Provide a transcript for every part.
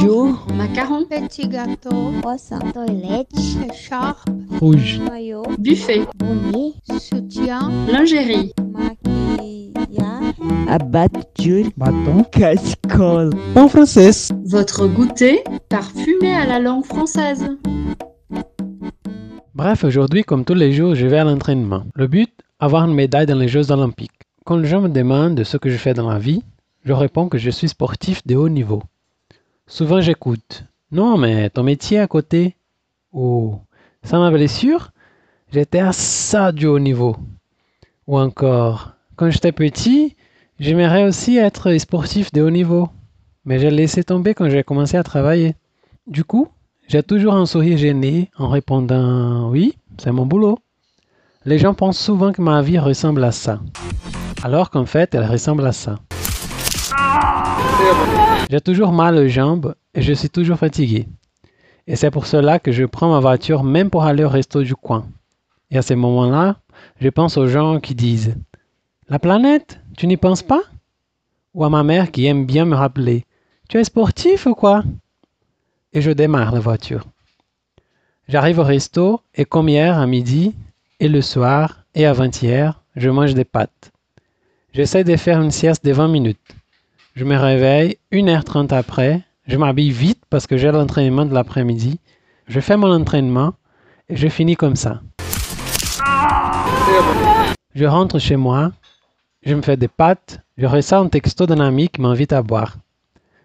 Jour. Macaron. Petit gâteau. Croissant. Toilette. Écharpe. Rouge. Maillot. Buffet. Bonnet. Soutien. Lingerie. Maquillage. Abatture. Bâton. Cascole. En français. Votre goûter parfumé à la langue française. Bref, aujourd'hui, comme tous les jours, je vais à l'entraînement. Le but, avoir une médaille dans les Jeux olympiques. Quand les gens me demandent ce que je fais dans la vie, je réponds que je suis sportif de haut niveau. Souvent j'écoute. Non, mais ton métier à côté? Ou sans ma blessure, j'étais à ça du haut niveau. Ou encore, quand j'étais petit, j'aimerais aussi être sportif de haut niveau. Mais j'ai laissé tomber quand j'ai commencé à travailler. Du coup, j'ai toujours un sourire gêné en répondant oui, c'est mon boulot. Les gens pensent souvent que ma vie ressemble à ça. Alors qu'en fait, elle ressemble à ça. J'ai toujours mal aux jambes et je suis toujours fatigué. Et c'est pour cela que je prends ma voiture même pour aller au resto du coin. Et à ces moments-là, je pense aux gens qui disent La planète, tu n'y penses pas Ou à ma mère qui aime bien me rappeler Tu es sportif ou quoi Et je démarre la voiture. J'arrive au resto et comme hier à midi, et le soir, et avant-hier, je mange des pâtes. J'essaie de faire une sieste de 20 minutes. Je me réveille 1h30 après. Je m'habille vite parce que j'ai l'entraînement de l'après-midi. Je fais mon entraînement et je finis comme ça. Je rentre chez moi. Je me fais des pâtes. Je reçois un texto d'un ami qui m'invite à boire.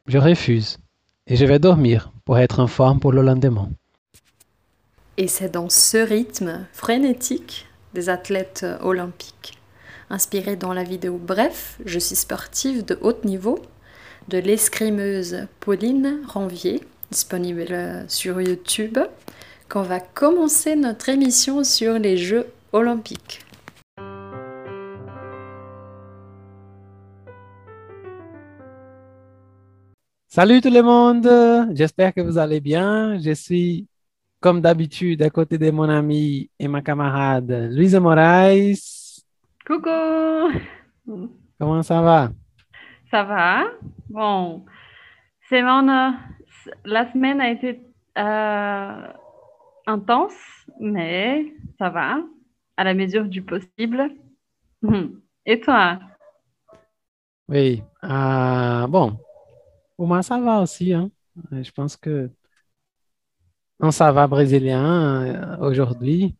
Je refuse et je vais dormir pour être en forme pour le lendemain. Et c'est dans ce rythme frénétique des athlètes olympiques. Inspiré dans la vidéo Bref, je suis sportive de haut niveau de l'escrimeuse Pauline Ranvier, disponible sur YouTube, qu'on va commencer notre émission sur les Jeux olympiques. Salut tout le monde, j'espère que vous allez bien. Je suis comme d'habitude à côté de mon ami et ma camarade Louise Moraes. Coucou Comment ça va? Ça va? Bon, semaine, euh, la semaine a été euh, intense, mais ça va, à la mesure du possible. Et toi? Oui, euh, bon, pour moi ça va aussi. Hein. Je pense que on ça va brésilien euh, aujourd'hui.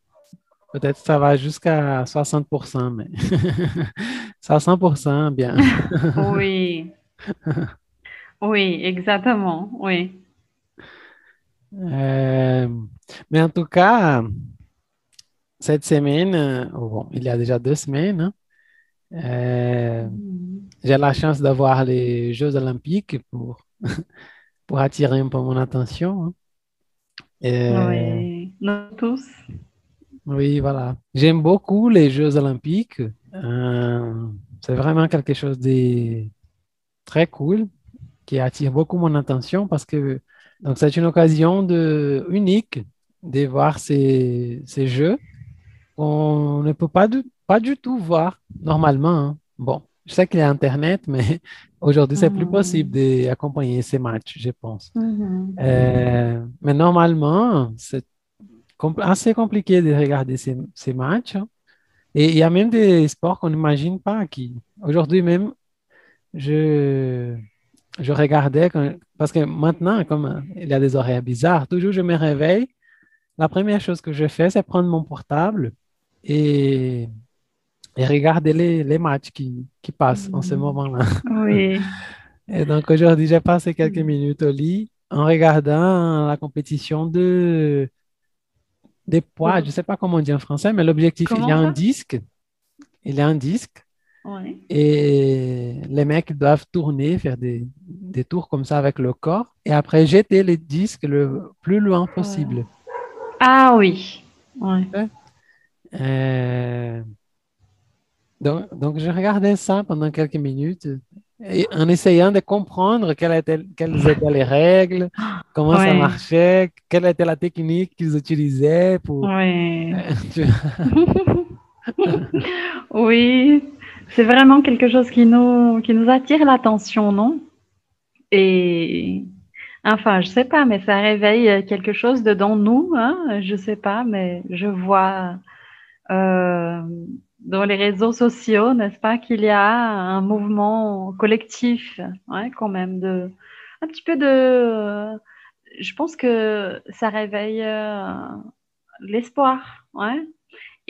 Peut-être ça va jusqu'à 60%, mais 60% bien. Oui. Oui, exactement. Oui. Euh, mais en tout cas, cette semaine, euh, bon, il y a déjà deux semaines, hein, euh, j'ai la chance d'avoir les Jeux olympiques pour, pour attirer un peu mon attention. hein. Et, Oui, nous tous. Oui, voilà. J'aime beaucoup les Jeux olympiques. Euh, c'est vraiment quelque chose de très cool qui attire beaucoup mon attention parce que donc c'est une occasion de, unique de voir ces, ces jeux qu'on ne peut pas du, pas du tout voir normalement. hein. Bon, je sais qu'il y a Internet, mais aujourd'hui, c'est plus possible d'accompagner ces matchs, je pense. Mhm. Euh, mais normalement, c'est assez compliqué de regarder ces, ces matchs. hein. Et il y a même des sports qu'on n'imagine pas qui, aujourd'hui même, je, je regardais, quand- parce que maintenant, comme euh, il y a des horaires bizarres, toujours je me réveille, la première chose que je fais, c'est prendre mon portable et, et regarder les, les matchs qui, qui passent en ce Mhm. moment-là. Oui. Et donc aujourd'hui, j'ai passé quelques minutes au lit en regardant la compétition de des poids. Je ne sais pas comment on dit en français, mais l'objectif, il y a un disque. Il y a un disque et les mecs doivent tourner, faire des, des tours comme ça avec le corps et après jeter les disques le plus loin possible. Ah oui. Oui. Euh, donc, donc, je regardais ça pendant quelques minutes en essayant de comprendre quelles étaient, quelles étaient les règles, comment ça marchait, quelle était la technique qu'ils utilisaient pour... Oui. Tu- Oui, c'est vraiment quelque chose qui nous, qui nous attire l'attention, non? Et Enfin, je sais pas, mais ça réveille euh, quelque chose dedans nous, hein? Je sais pas, mais je vois euh, dans les réseaux sociaux, n'est-ce pas, qu'il y a un mouvement collectif, ouais, quand même, de un petit peu de. Je pense que ça réveille euh, l'espoir, ouais.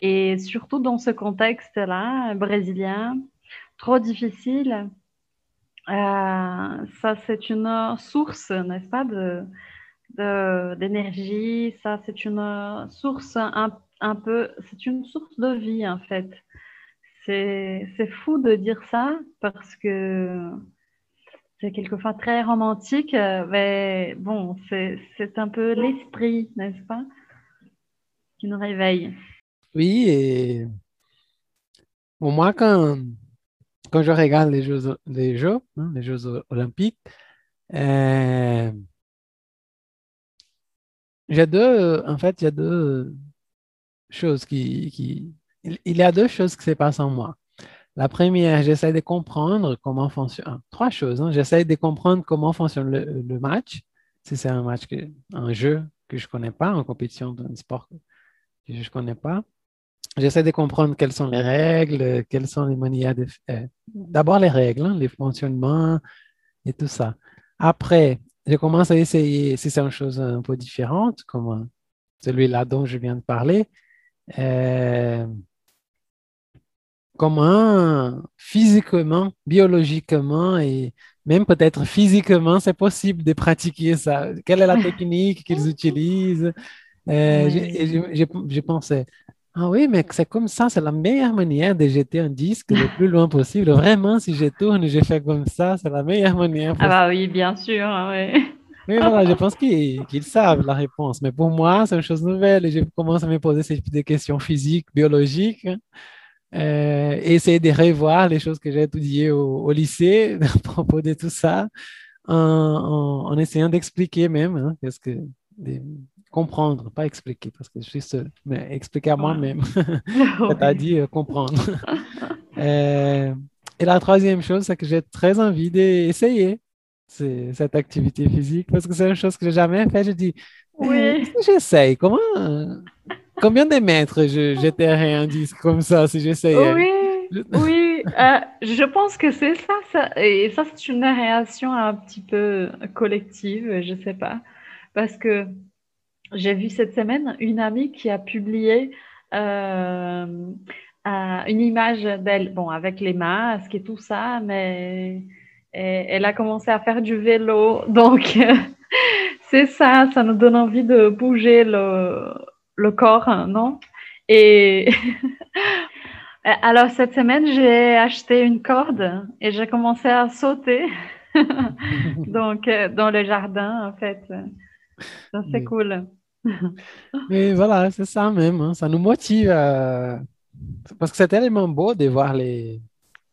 Et surtout dans ce contexte-là, brésilien, trop difficile. Euh, ça, c'est une source, n'est-ce pas, de, d'énergie. Ça, c'est une source un, un peu, c'est une source de vie, en fait. C'est, fou de dire ça parce que c'est quelquefois très romantique, mais bon, c'est, un peu l'esprit, n'est-ce pas, qui nous réveille. Oui, et pour moi, quand, quand je regarde les Jeux, les Jeux, hein, les Jeux olympiques, euh, j'ai deux, en fait, a deux choses qui, il y a deux choses qui se passent en moi. La première, j'essaie de comprendre comment fonctionne, trois choses, hein. J'essaie de comprendre comment fonctionne le, match, si c'est un match, que, un jeu que je connais pas, en compétition d'un sport que je ne connais pas. J'essaie de comprendre quelles sont les règles, euh, quelles sont les manières de faire. D'abord les règles, hein, les fonctionnements et tout ça. Après, je commence à essayer, si c'est une chose un peu différente, comme euh, celui-là dont je viens de parler, euh, comment physiquement, biologiquement et même peut-être physiquement, c'est possible de pratiquer ça? Quelle est la technique qu'ils utilisent? Euh, j'ai- pensé, ah oui, mais c'est comme ça, c'est la meilleure manière de jeter un disque le plus loin possible. Vraiment, si je tourne, je fais comme ça, c'est la meilleure manière Ah bah oui, bien sûr, ouais. Oui, voilà, je pense qu'ils savent la réponse. Mais pour moi, c'est une chose nouvelle et je commence à me poser ces- des questions physiques, biologiques, hein, euh, et essayer de revoir les choses que j'ai étudiées au, au lycée à propos de tout ça, en, en- en essayant d'expliquer même, hein, que, de comprendre, pas expliquer, parce que je suis seul, mais expliquer à moi-même, c'est-à-dire comprendre. Euh, et la troisième chose, c'est que j'ai très envie d'essayer cette activité physique parce que c'est une chose que j'ai jamais fait. Je dis, Oui. eh, si j'essaye, comment, combien de mètres je jeterais un disque comme ça si j'essayais? Oui, Je- oui, euh, je pense que c'est ça, ça, et ça c'est une réaction un petit peu collective, je sais pas, parce que j'ai vu cette semaine une amie qui a publié euh, euh, une image d'elle, bon, avec les masques et tout ça, mais et- elle a commencé à faire du vélo, donc euh, c'est ça, ça nous donne envie de bouger le, le corps, non? Et Euh, Alors, cette semaine, j'ai acheté une corde et j'ai commencé à sauter. Donc, euh, dans le jardin, en fait. C'est cool. Mais voilà, c'est ça même, hein, ça nous motive à- parce que c'est tellement beau de voir les,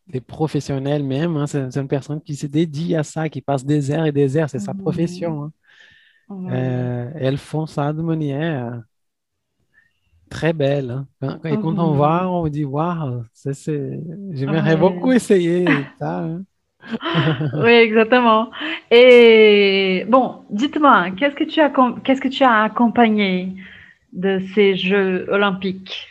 les professionnels même. hein, c'est une personne qui se dédie à ça, qui passe des heures et des heures, c'est sa Mhm. profession. hein. Ouais. Euh, elles font ça de manière très belle. hein. Quand- et quand on Mhm. voit, on dit, waouh, j'aimerais beaucoup essayer ça. Oui, exactement. Et bon, dites-moi, qu'est-ce que tu as, com- qu'est-ce que tu as accompagné de ces Jeux olympiques?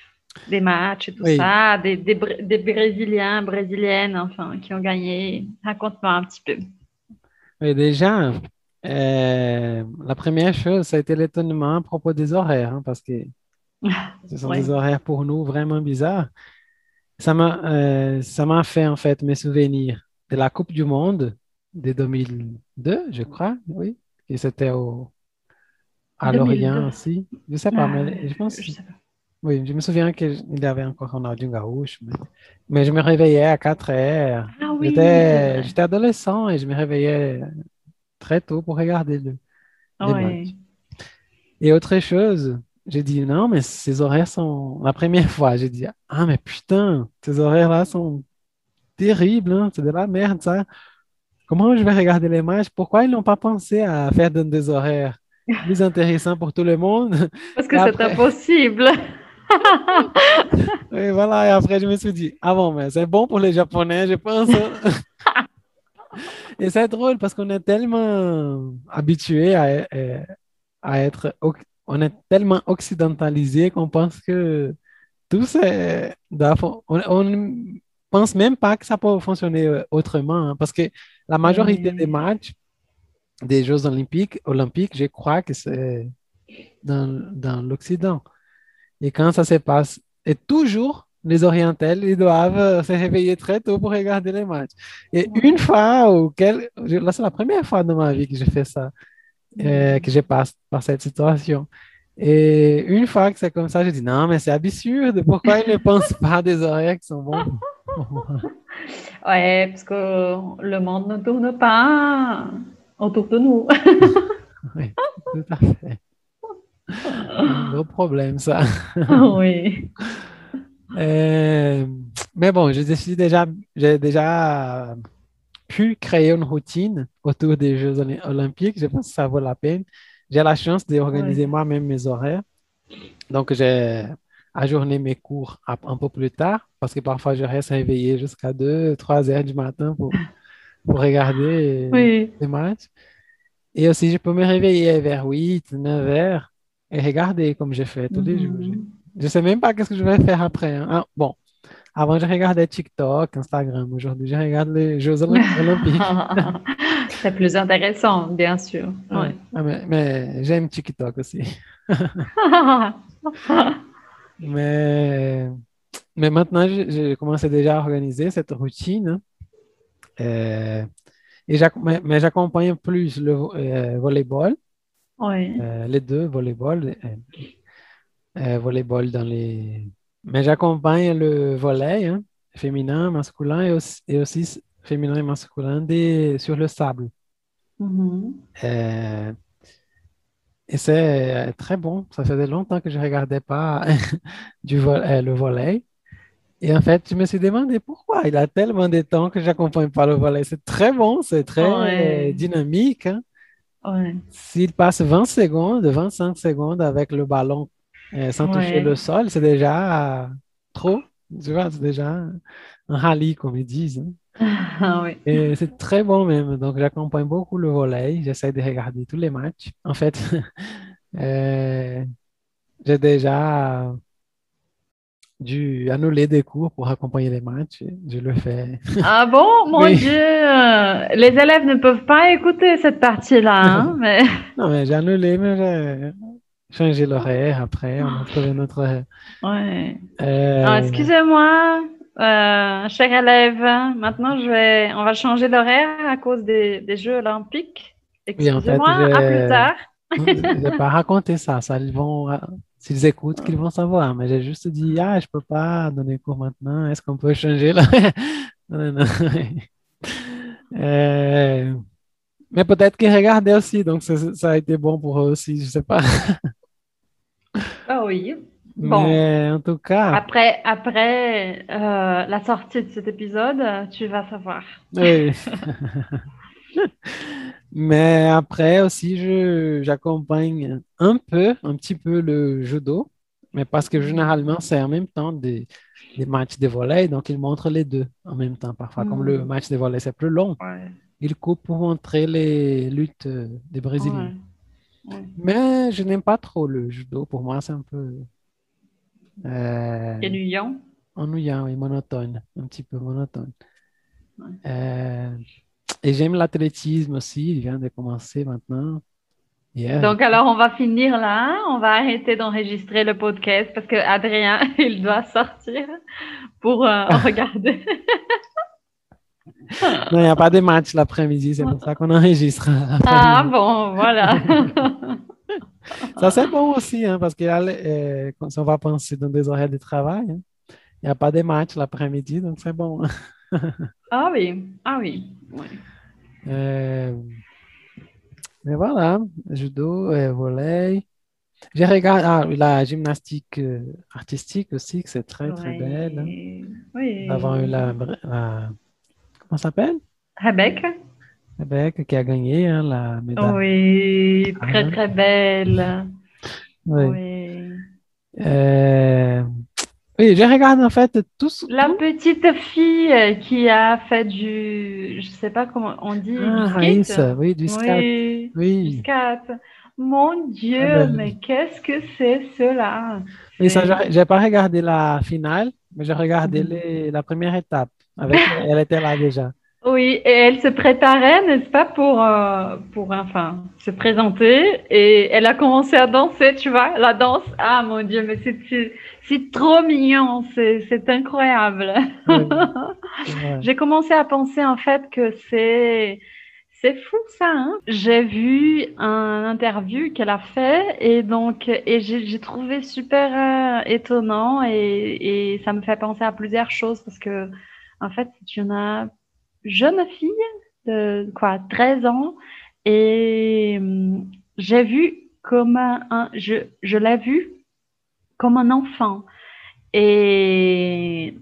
Des matchs et tout Oui. ça, des, des, des Brésiliens, Brésiliennes, enfin, qui ont gagné. Raconte-moi un petit peu. Mais déjà, euh, la première chose, ça a été l'étonnement à propos des horaires, hein, parce que ce sont Ouais. des horaires pour nous vraiment bizarres. Ça m'a euh, fait en fait me souvenir de la Coupe du Monde de 2002, je crois, oui, et c'était au, à 2002. Lorient aussi. Je sais pas, Ah, mais je pense, je sais pas. Oui, je me souviens qu'il y avait encore Ronaldinho Gaúcho, mais, mais je me réveillais à 4 heures. Ah oui, J'étais, adolescent et je me réveillais très tôt pour regarder le, les Ouais. matchs. Et autre chose, j'ai dit non, mais ces horaires sont. La première fois, j'ai dit ah, mais putain, ces horaires-là sont terribles, hein, c'est de la merde, ça. Comment je vais regarder les matchs? Pourquoi ils n'ont pas pensé à faire des horaires plus intéressants pour tout le monde? Parce que c'est impossible. Et voilà, et après, je me suis dit, ah bon, mais c'est bon pour les Japonais, je pense. hein. Et c'est drôle parce qu'on est tellement habitué à, à être, on est tellement occidentalisé qu'on pense que tout c'est, on, on ne pense même pas que ça peut fonctionner euh, autrement, hein, parce que la majorité des Oui. matchs des Jeux olympiques, olympiques, je crois que c'est dans, dans l'Occident. Et quand ça se passe, et toujours, les Orientales, ils doivent euh, se réveiller très tôt pour regarder les matchs. Et une fois, ou quel, je- là, c'est la première fois dans ma vie que j'ai fait ça, euh, que je passe par cette situation. Et une fois que c'est comme ça, je dis non, mais c'est absurde. Pourquoi ils ne pensent pas des horaires qui sont bons? Ouais, parce que le monde ne tourne pas autour de nous. Oui, tout à fait. Gros problème, ça. Oui. Euh, mais bon, suis déjà, j'ai déjà pu créer une routine autour des Jeux olym- olympiques. Je pense que ça vaut la peine. J'ai la chance d'organiser moi-même mes horaires. Donc, j'ai ajourné mes cours un un peu plus tard parce que parfois je reste réveillé jusqu'à 2, 3 heures du matin pour, pour regarder Oui. les matchs. Et aussi, je peux me réveiller vers 8, 9 heures et regarder comme je fais tous les jours. Mhm. Je sais même pas qu'est-ce que je vais faire après. hein. Ah, bon, avant, je regardais TikTok, Instagram. Aujourd'hui, je regarde les Jeux olym- olympiques. C'est plus intéressant, bien sûr. Ouais. Ah, mais mais j'aime TikTok aussi. Mais, mais maintenant, j'ai commencé déjà à organiser cette routine. Euh, et mais, j'accompagne plus le euh, volleyball, Oui. euh, les deux, volleyball, euh, euh, volleyball dans les... Mais j'accompagne le volley, hein, féminin, masculin et aussi, et aussi s- féminin et masculin des, sur le sable. Mhm. Euh, et c'est très bon. Ça faisait longtemps que je ne regardais pas du vo- euh, le volley. Et en fait, je me suis demandé pourquoi. Il a tellement de temps que je n'accompagne pas le volley. C'est très bon, c'est très Ouais. dynamique. hein. Ouais. S'il passe 20 secondes, 25 secondes avec le ballon euh, sans toucher le sol, c'est déjà trop. Tu vois, c'est déjà un rallye, comme ils disent. hein. Ah oui. Et c'est très bon même. Donc, j'accompagne beaucoup le volley. J'essaie de regarder tous les matchs. En fait, euh, j'ai déjà dû annuler des cours pour accompagner les matchs. Je le fais. Ah bon, mon Oui. Dieu, les élèves ne peuvent pas écouter cette partie-là, hein, mais Non, mais j'ai annulé, mais j'ai changé l'horaire après. On a trouvé notre horaire. ouais. Euh, Ah, excusez-moi, euh, cher élève, maintenant je vais, on va changer l'horaire à cause des, des Jeux olympiques. Oui, en fait, Excusez-moi, à plus tard. Je n'ai pas raconté ça. ça ils vont, euh, s'ils écoutent, qu'ils vont savoir. Mais j'ai juste dit, ah, je peux pas donner cours maintenant. Est-ce qu'on peut changer là? Non, non, non. Euh, mais peut-être qu'ils regardaient aussi, donc ça, ça a été bon pour eux aussi, je sais pas. Ah oui. Bon. Mais en tout cas, Après, après euh, la sortie de cet épisode, tu vas savoir. oui. Mais après aussi, j'accompagne un peu, un petit peu le judo, mais parce que généralement, c'est en même temps des, des matchs de volley, donc ils montrent les deux en même temps. Parfois, comme le Mm. match de volley, c'est plus long, Ouais. ils coupent pour montrer les luttes des Brésiliens. Ouais. Ouais. Mais je n'aime pas trop le judo. Pour moi, c'est un peu euh, Ennuyant. ennuyant et monotone, un petit peu monotone. Euh, et j'aime l'athlétisme aussi, il vient de commencer maintenant. Donc alors on va finir là, on va arrêter d'enregistrer le podcast parce que Adrien il doit sortir pour euh, regarder. Non, il n'y a pas de match l'après-midi, c'est pour ça qu'on enregistre. Ah bon, voilà. Ça, c'est bon aussi, hein, parce que là, euh, quand on va penser dans des horaires de travail, hein, il n'y a pas de match l'après-midi, donc c'est bon. Ah oui, ah oui. ouais. Euh, mais voilà, judo, euh, volley. Je regarde ah, la gymnastique euh, artistique aussi, que c'est très, très Ouais. belle. hein. Oui. Avons eu la, la- comment ça s'appelle? Rebecca? Québec qui a gagné hein, la médaille. Oui, très Ah. très belle. Oui. Oui. Euh, Oui, j'ai regardé en fait tout ce. La petite fille euh, qui a fait du, je sais pas comment on dit, Ah, du Raïs, skate. oui, du scat. Oui, du Oui, skate. Mon Dieu, Ah ben. mais qu'est-ce que c'est cela? oui, ça, j'ai pas regardé la finale, mais j'ai regardé Mhm. les- la première étape. Avec, elle était là déjà. Oui, et elle se préparait, n'est-ce pas, pour, euh, pour enfin, se présenter. Et elle a commencé à danser, tu vois, la danse. Ah, mon Dieu, mais c'est, c'est, c'est trop mignon, c'est, c'est incroyable. Oui, ouais. J'ai commencé à penser, en fait, que c'est, c'est fou, ça, hein. J'ai vu un interview qu'elle a fait et donc, et j'ai, j'ai trouvé super euh, étonnant et, et ça me fait penser à plusieurs choses parce que, en fait, c'est une jeune fille de quoi 13 ans et hum, j'ai vu comme un, je, je l'ai vu comme un enfant et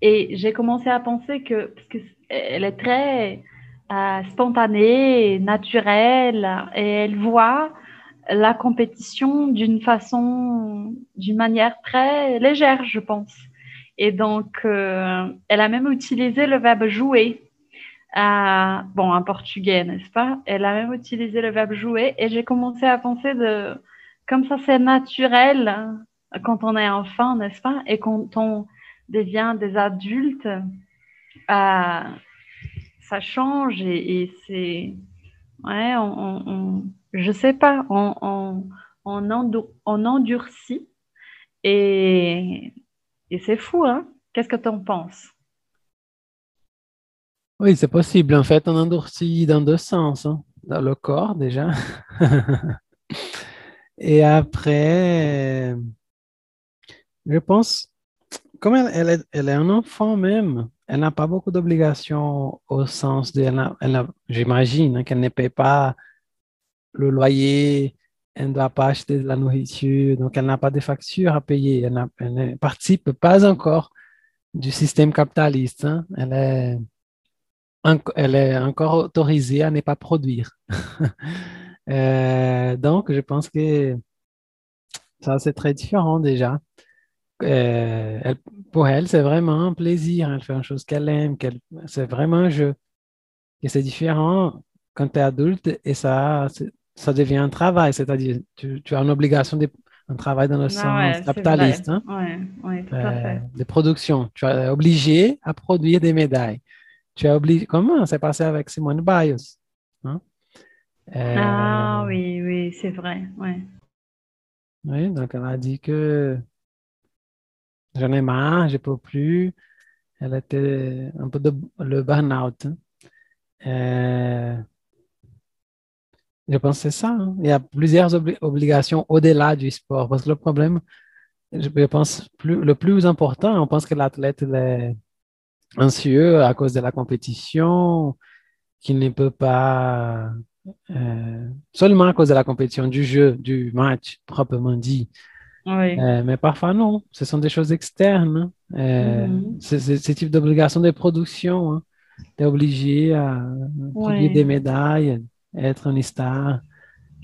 et j'ai commencé à penser que parce que elle est très euh, spontanée, naturelle et elle voit la compétition d'une façon, d'une manière très légère, je pense. Et donc, euh, elle a même utilisé le verbe jouer. Euh, bon, en portugais, n'est-ce pas? Elle a même utilisé le verbe jouer et j'ai commencé à penser de, comme ça c'est naturel hein, quand on est enfant, n'est-ce pas? Et quand on devient des adultes, euh, ça change et, c'est, ouais, on, on, je sais pas, on, on, on, on endurcit et, et c'est fou, hein? Qu'est-ce que tu en penses? Oui, c'est possible. En fait, on endurcit dans deux sens, hein. Dans le corps déjà. Et après, je pense, comme elle, est, elle est un enfant même, elle n'a pas beaucoup d'obligations au sens de, elle elle j'imagine hein, qu'elle ne paye pas le loyer, elle ne doit pas acheter de la nourriture, donc elle n'a pas de factures à payer, elle, ne participe pas encore du système capitaliste, hein. Elle est, elle est encore autorisée à ne pas produire. Euh, donc, je pense que ça, c'est très différent déjà. Euh, elle- pour elle, c'est vraiment un plaisir. Elle fait une chose qu'elle aime, c'est vraiment un jeu. Et c'est différent quand tu es adulte et ça, ça devient un travail, c'est-à-dire tu, tu as une obligation de un travail dans le Ah sens ouais, capitaliste, hein, Ouais, ouais, tout à euh, de production. Tu es obligé à produire des médailles. Tu es obligé, comment c'est passé avec Simone Biles, hein? Ah Euh, oui, oui, c'est vrai. Ouais. oui, donc elle a dit que j'en ai marre, je peux plus. Elle était un peu de le burn-out. hein. Euh, je pense que c'est ça. hein. Il y a plusieurs obli- obligations au-delà du sport. Parce que le problème, je je pense, plus, le plus important, on pense que l'athlète il est anxieux à cause de la compétition, qu'il ne peut pas, euh, seulement à cause de la compétition, du jeu, du match proprement dit. Oui. Euh, mais parfois, non. Ce sont des choses externes. hein. Euh, c'est c'est ce type d'obligation de production. Hein. Tu es obligé à produire des médailles, être une star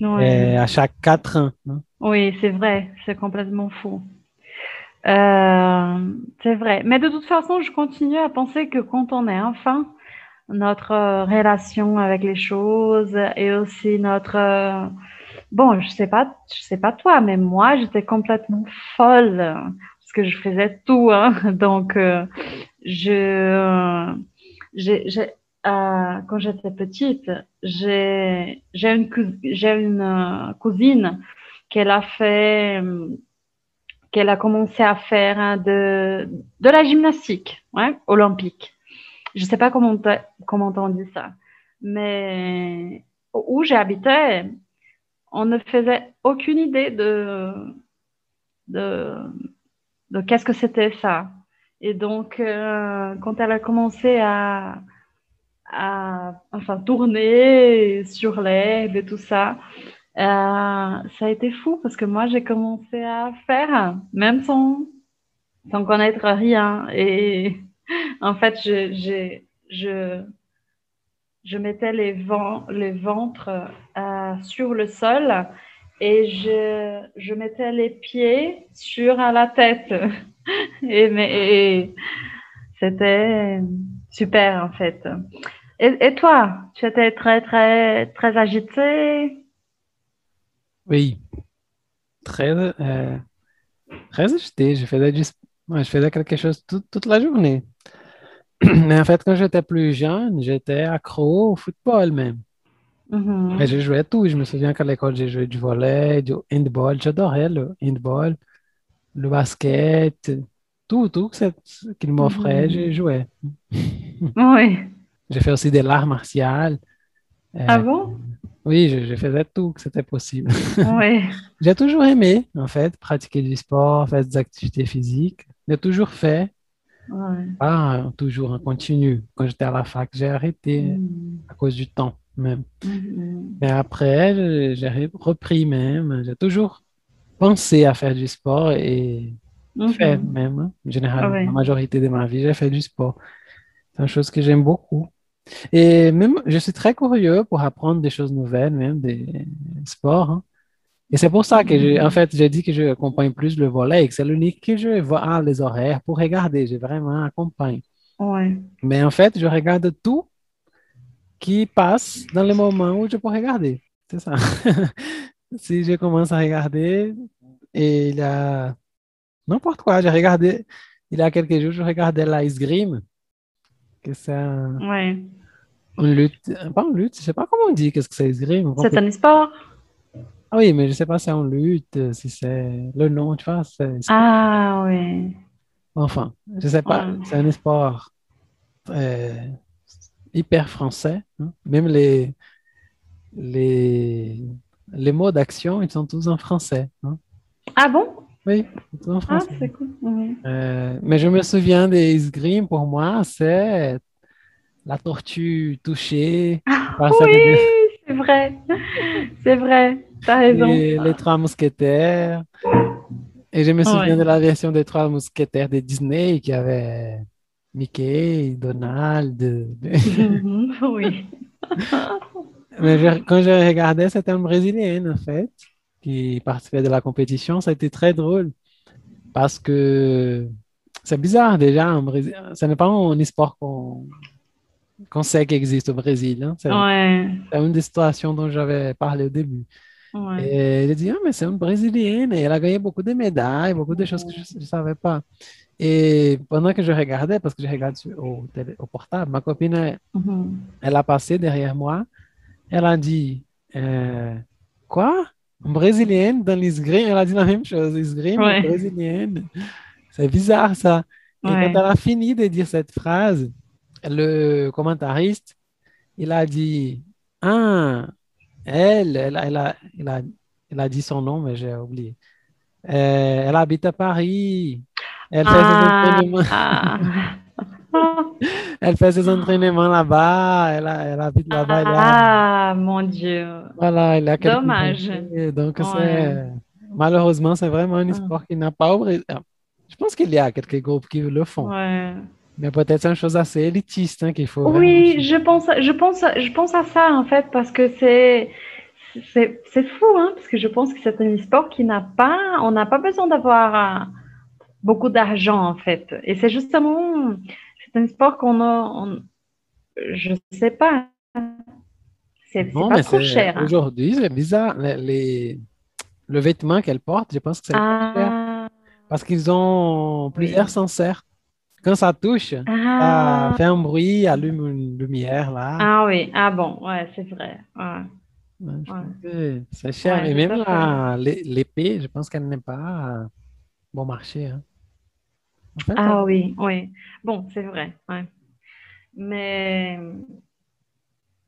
euh, à chaque quatre ans. hein. Oui, c'est vrai, c'est complètement fou. Euh, c'est vrai. Mais de toute façon, je continue à penser que quand on est enfant, notre euh, relation avec les choses et aussi notre... euh, bon, je sais pas, je sais pas toi, mais moi, j'étais complètement folle parce que je faisais tout, hein. Donc, je... j'ai, quand j'étais petite, j'ai, j'ai une, j'ai une cousine qu'elle a fait, qu'elle a commencé à faire hein, de, de la gymnastique ouais, olympique. Je sais pas comment, on dit ça, mais où j'habitais, on ne faisait aucune idée de, de, qu'est-ce que c'était ça. Et donc, euh, quand elle a commencé à, à enfin, tourner sur l'herbe et tout ça, ça a été fou parce que moi, j'ai commencé à faire, même sans, sans connaître rien. Et en fait, je, j'ai- je, je mettais les, vents, les ventres euh, sur le sol et je, je mettais les pieds sur la tête. Et, et c'était super en fait. Et, et toi, tu étais très, très, très agité? Oui, très, euh, très agité. Je faisais je faisais quelque chose tout- toute la journée. Mais en fait, quand j'étais plus jeune, j'étais accro au football même. Mhm. Et je jouais tout. Je me souviens qu'à l'école, j'ai joué du volley, du handball. J'adorais le handball, le basket, tout, tout qu'il m'offrait, Mhm. j'ai joué. Oui. J'ai fait aussi des arts martiaux. Euh, Ah bon? Oui, je, je faisais tout que c'était possible. J'ai toujours aimé, en fait, pratiquer du sport, faire des activités physiques. J'ai toujours fait, Ouais. pas toujours en continu. Quand j'étais à la fac, j'ai arrêté Mhm. à cause du temps même. Mhm. Mais après, j'ai re- repris même. J'ai toujours pensé à faire du sport et fait Mhm. même. hein. En général, Ah ouais. la majorité de ma vie, j'ai fait du sport. C'est une chose que j'aime beaucoup. Et même, je suis très curieux pour apprendre des choses nouvelles, même des sports. hein. Et c'est pour ça que, je, en fait, j'ai dit que je accompagne plus le volley et que c'est l'unique que je vois les horaires pour regarder. Je vraiment accompagne. Ouais. Mais en fait, je regarde tout qui passe dans le moment où je peux regarder. C'est ça. Si je commence à regarder et il y a n'importe quoi, j'ai regardé, il y a quelques jours, je regardais la esgrime, que c'est un- Ouais. une lutte, pas une lutte, je sais pas comment on dit, qu'est-ce que c'est esgrime. C'est un sport? Ah oui, mais je sais pas si c'est une lutte, si c'est le nom, tu vois, Ah oui. enfin, je sais pas, Ouais. c'est un sport euh, hyper français, hein. Même les, les, les mots d'action, ils sont tous en français, hein. Ah bon? Oui, tous en Ah, français. c'est cool. Oui. Euh, mais je me souviens des escrimes, pour moi, c'est la tortue touchée par sa Oui, c'est vrai. C'est vrai. T'as raison. les, les trois mousquetaires. Et je me souviens Ouais. de la version des trois mousquetaires de Disney qui avait Mickey, Donald. de- Mhm, Oui. Mais je- quand je regardais, c'était une Brésilienne, en fait, qui participait de la compétition. Ça a été très drôle parce que c'est bizarre déjà. En Brésil, ce n'est pas un sport qu'on qu'on sait qu'il existe au Brésil. hein. C'est Ouais. une des situations dont j'avais parlé au début. Ouais. Et j'ai dit, ah, mais c'est une Brésilienne et elle a gagné beaucoup de médailles, beaucoup de choses que je ne savais pas. Et pendant que je regardais, parce que je regarde au, télé- au portable, ma copine, elle, Mhm. elle a passé derrière moi. Elle a dit, euh, quoi? Brésilienne dans l'esgrime? Elle a dit la même chose, esgrime Ouais. brésilienne. C'est bizarre ça. Et Ouais. quand elle a fini de dire cette phrase, le commentariste, il a dit, ah, elle, elle, a- elle a, elle a, elle a dit son nom, mais j'ai oublié. Euh, elle habite à Paris. Elle fait Ah, entraînements, ah. elle fait ses entraînements là-bas. Elle, a- elle habite là-bas. elle Ah, mon Dieu. Voilà, il y a Dommage. années. Donc, Ouais. malheureusement, c'est vraiment un Ah. sport qui n'a pas Brésil. Je pense qu'il y a quelques groupes qui le font. Ouais. Mais peut-être c'est une chose assez élitiste hein, qu'il faut Oui, je pense, je pense, je pense à ça en fait parce que c'est, c'est, c'est fou, hein, parce que je pense que c'est un sport qui n'a pas, on n'a pas besoin d'avoir euh, beaucoup d'argent en fait. Et c'est justement, c'est un sport qu'on a, on- je sais pas, c'est, c'est pas trop cher. hein. Aujourd'hui, c'est bizarre. Les, les- Le vêtement qu'elle porte, je pense que c'est pas cher. Ah, Parce qu'ils ont plusieurs senseurs. Quand ça touche, ça ah, fait un bruit, allume une lumière là. ah oui, ah bon, ouais, c'est vrai. ouais. Ouais, c'est cher. Ouais, Et même l'é- l'épée, je pense qu'elle n'est pas bon marché. hein. Ah oui, oui. Bon, c'est vrai. Mais,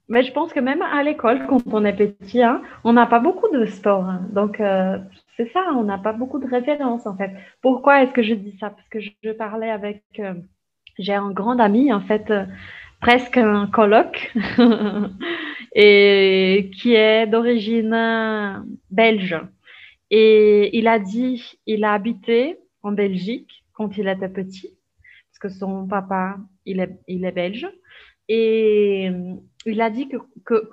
je pense que même à l'école, quand on est petit, hein, on n'a pas beaucoup de sport. hein. Donc, euh, c'est ça, on n'a pas beaucoup de références en fait. Pourquoi est-ce que je dis ça? Parce que je, parlais avec. euh, j'ai un grand ami, en fait, euh, presque un coloc, et qui est d'origine belge. Et il a dit, il a habité en Belgique quand il était petit, parce que son papa, il est, il est belge. Et euh, il a dit que,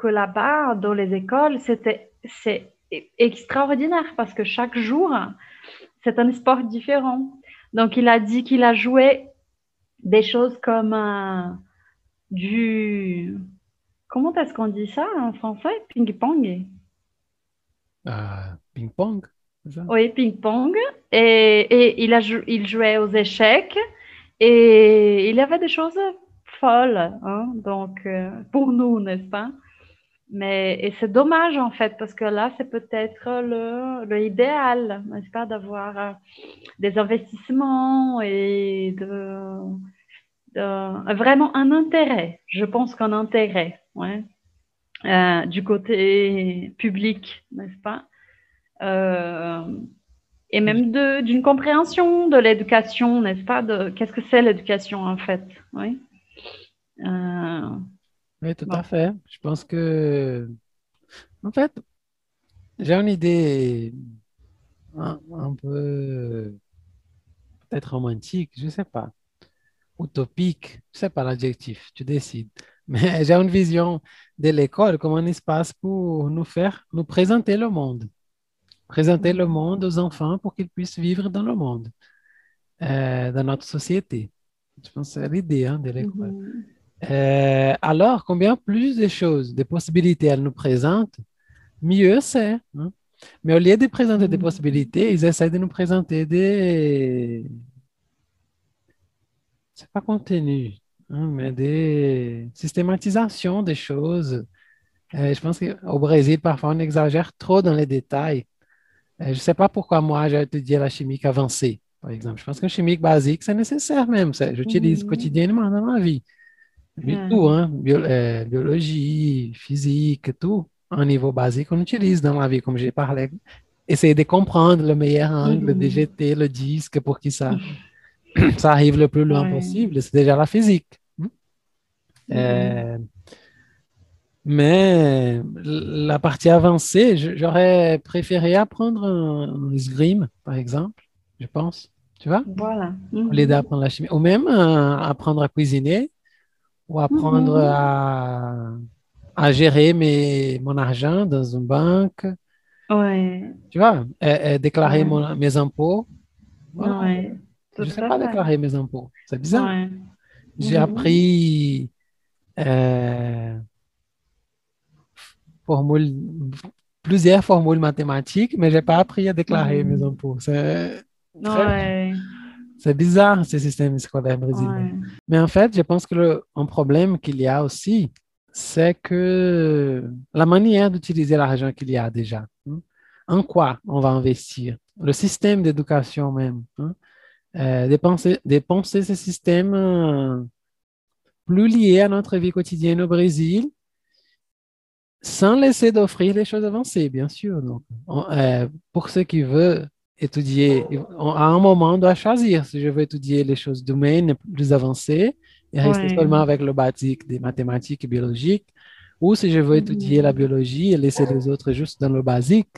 que, là-bas, dans les écoles, c'était c'est extraordinaire parce que chaque jour, c'est un sport différent. Donc, il a dit qu'il a joué des choses comme euh, du... Comment est-ce qu'on dit ça en français? Ping-pong? Ah, ping-pong? Oui, ping-pong. Et, il, jouait aux échecs. Et il y avait des choses folles, hein, donc, euh, pour nous, n'est-ce pas? Mais et c'est dommage, en fait, parce que là, c'est peut-être le, le n'est-ce pas, d'avoir euh, des investissements et vraiment un intérêt. Je pense qu'un intérêt, euh, du côté public, n'est-ce pas? Euh, et même d'une compréhension de l'éducation, n'est-ce pas? Qu'est-ce que c'est l'éducation en fait, oui. Euh, Oui, tout Bon. à fait. Je pense que, en fait, j'ai une idée un, un peu peut-être romantique, je sais pas, utopique, je sais pas l'adjectif, tu décides. Mais j'ai une vision de l'école comme un espace pour nous faire, nous présenter le monde, présenter le monde aux enfants pour qu'ils puissent vivre dans le monde, euh, dans notre société. Je pense que c'est l'idée hein, de l'école. mhm. Euh, alors, combien plus de choses, de possibilités elle nous présente, mieux c'est. hein. Mais au lieu de présenter des Mhm. possibilités, ils essaient de nous présenter des... C'est pas contenu, hein, mais des systématisations des choses. Euh, je pense qu'au Brésil, parfois, on exagère trop dans les détails. Euh, je ne sais pas pourquoi moi, j'ai étudié la chimique avancée, par exemple. Je pense que chimique basique, c'est nécessaire même. J'utilise Mhm. quotidiennement dans ma vie. Mais Ouais. Tout, hein, bio- euh, biologie, physique, tout, un niveau basique, on utilise dans la vie, comme j'ai parlé. Essayer de comprendre le meilleur angle, de Mhm. jeter le disque pour que ça, ça arrive le plus loin Ouais. possible. C'est déjà la physique. hein. Euh, mais la partie avancée, j'aurais préféré apprendre un, escrime, par exemple, je pense. Tu vois? Voilà. Au lieu d'apprendre la chimie. Ou même euh, apprendre à cuisiner ou apprendre Mhm. à, à gérer mes, mon argent dans une banque. Ouais. Tu vois? Euh, déclarer Ouais. mon- mes impôts. Voilà. Ouais. Je ne sais pas fait. déclarer mes impôts. C'est bizarre. J'ai Mhm. appris euh, formule, plusieurs formules mathématiques, mais je n'ai pas appris à déclarer Mhm. mes impôts. C'est Ouais. bizarre, ce système scolaire brésilien. Ouais. Mais en fait, je pense que le, un problème qu'il y a aussi, c'est que la manière d'utiliser l'argent qu'il y a déjà, hein, en quoi on va investir, le système d'éducation même, hein, euh, dépenser, dépenser ce système euh, plus lié à notre vie quotidienne au Brésil, sans laisser d'offrir les choses avancées, bien sûr. Donc, on- euh, pour ceux qui veulent étudier, on- à un moment, on doit choisir si je veux étudier les choses domaines plus avancées et rester Ouais. seulement avec le basique des mathématiques et biologiques, ou si je veux étudier la biologie et laisser les autres juste dans le basique.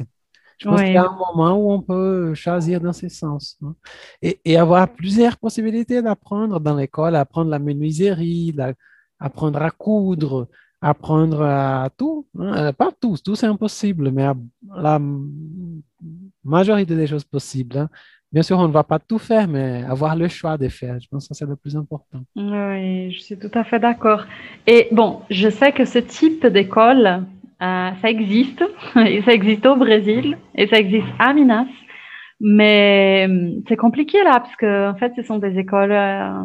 Je pense Ouais. qu'il y a un moment où on peut choisir dans ce sens. hein. Et, et avoir plusieurs possibilités d'apprendre dans l'école, apprendre la menuiserie, la- apprendre à coudre, apprendre à tout. hein. Pas tous, tout c'est impossible, mais à- la majorité des choses possibles. hein. Bien sûr, on ne va pas tout faire, mais avoir le choix de faire, je pense que c'est le plus important. Oui, je suis tout à fait d'accord. Et bon, je sais que ce type d'école, euh, ça existe, et ça existe au Brésil, et ça existe à Minas, mais hum, c'est compliqué là, parce que en fait, ce sont des écoles euh,